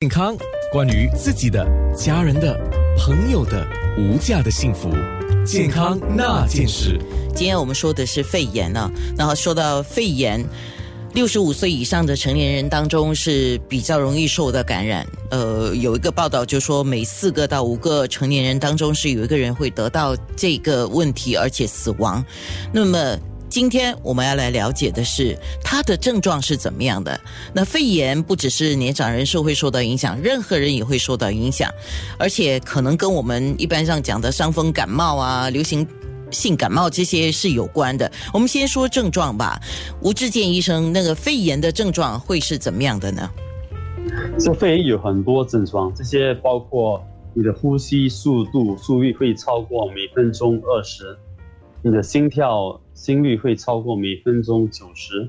健康，关于自己的、家人的、朋友的无价的幸福，健康那件事。今天我们说的是肺炎呢，然后说到肺炎，六十五岁以上的成年人当中是比较容易受到感染。呃，有一个报道就说，每四个到五个成年人当中是有一个人会得到这个问题，而且死亡。那么。今天我们要来了解的是它的症状是怎么样的。那肺炎不只是年长人士会受到影响，任何人也会受到影响，而且可能跟我们一般上讲的伤风感冒啊、流行性感冒这些是有关的。我们先说症状吧。吴志健医生，那个肺炎的症状会是怎么样的呢？这肺炎有很多症状，这些包括你的呼吸速度速率会超过每分钟二十，你的心跳。心率会超过每分钟九十，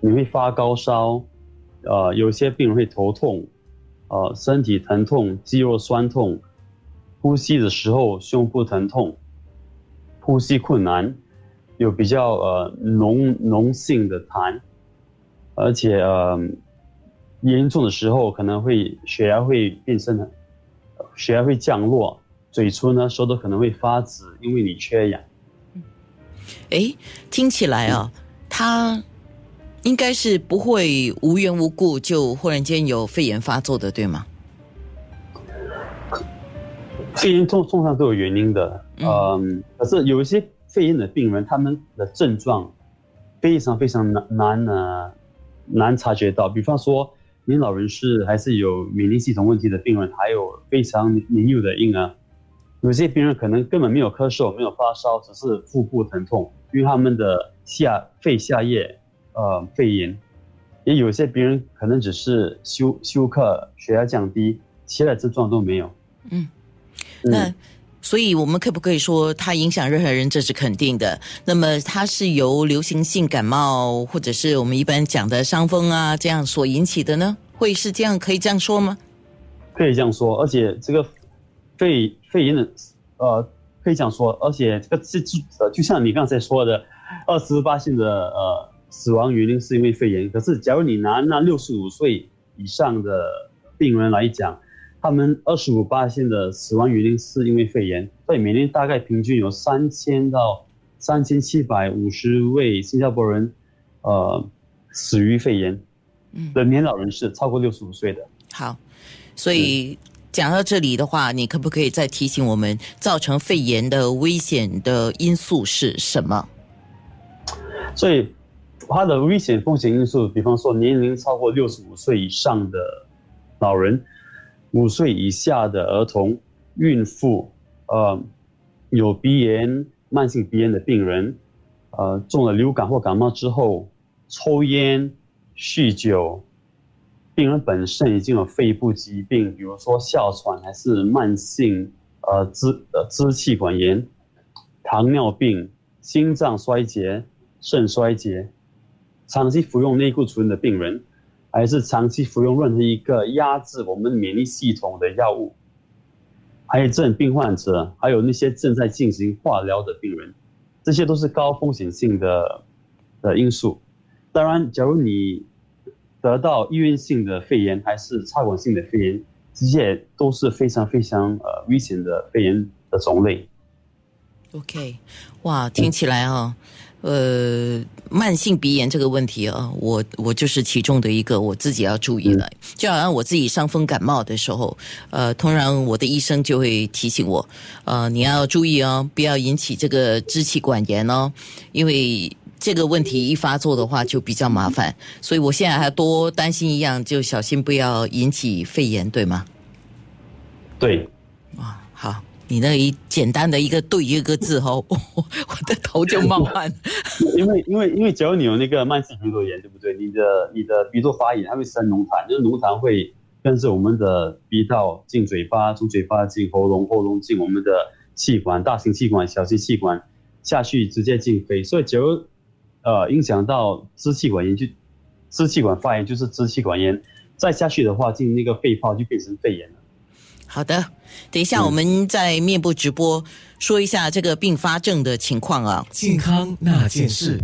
你会发高烧，呃，有些病人会头痛，呃，身体疼痛、肌肉酸痛，呼吸的时候胸部疼痛，呼吸困难，有比较呃浓浓性的痰，而且呃严重的时候可能会血压会变成，血压会降落，嘴唇呢舌头可能会发紫，因为你缺氧。哎，听起来啊，他应该是不会无缘无故就忽然间有肺炎发作的，对吗？肺炎通通常都有原因的，嗯，可是有一些肺炎的病人，他们的症状非常非常难难呢难察觉到。比方说，您老人是还是有免疫系统问题的病人，还有非常年幼的婴儿。有些病人可能根本没有咳嗽，没有发烧，只是腹部疼痛，因为他们的下肺下叶呃肺炎。也有些病人可能只是休休克，血压降低，其他症状都没有。嗯，那所以我们可不可以说它影响任何人？这是肯定的。那么它是由流行性感冒或者是我们一般讲的伤风啊这样所引起的呢？会是这样？可以这样说吗？可以这样说，而且这个。肺肺炎的，呃，可以讲说，而且这个是就呃，就像你刚才说的，二十八性的呃死亡原因是因为肺炎。可是，假如你拿那六十五岁以上的病人来讲，他们二十五八线的死亡原因是因为肺炎，所以每年大概平均有三千到三千七百五十位新加坡人，呃，死于肺炎。嗯，的年老人是超过六十五岁的。好，所以。讲到这里的话，你可不可以再提醒我们，造成肺炎的危险的因素是什么？所以，它的危险风险因素，比方说年龄超过六十五岁以上的老人，五岁以下的儿童、孕妇，呃，有鼻炎、慢性鼻炎的病人，呃，中了流感或感冒之后，抽烟、酗酒。病人本身已经有肺部疾病，比如说哮喘，还是慢性呃支呃支气管炎、糖尿病、心脏衰竭、肾衰竭，长期服用内固醇的病人，还是长期服用任何一个压制我们免疫系统的药物，癌症病患者，还有那些正在进行化疗的病人，这些都是高风险性的的因素。当然，假如你得到医院性的肺炎还是插管性的肺炎，这些都是非常非常呃危险的肺炎的种类。OK，哇，听起来啊，呃，慢性鼻炎这个问题啊，我我就是其中的一个，我自己要注意了。就好像我自己伤风感冒的时候，呃，通常我的医生就会提醒我，呃，你要注意哦，不要引起这个支气管炎哦，因为。这个问题一发作的话就比较麻烦，所以我现在还多担心一样，就小心不要引起肺炎，对吗？对。哇，好，你那一简单的一个对一个字 哦，我的头就冒汗。因为因为因为只要你有那个慢性鼻窦炎，对不对？你的你的鼻窦发炎，它会生脓痰，就是脓痰会跟着我们的鼻道进嘴巴，从嘴巴进喉咙，喉咙进我们的气管，大型气管、小型气管下去直接进肺，所以只要呃，影响到支气管炎就支气管发炎，就是支气管炎。再下去的话，进那个肺泡就变成肺炎了。好的，等一下我们在面部直播说一下这个并发症的情况啊。健康那件事。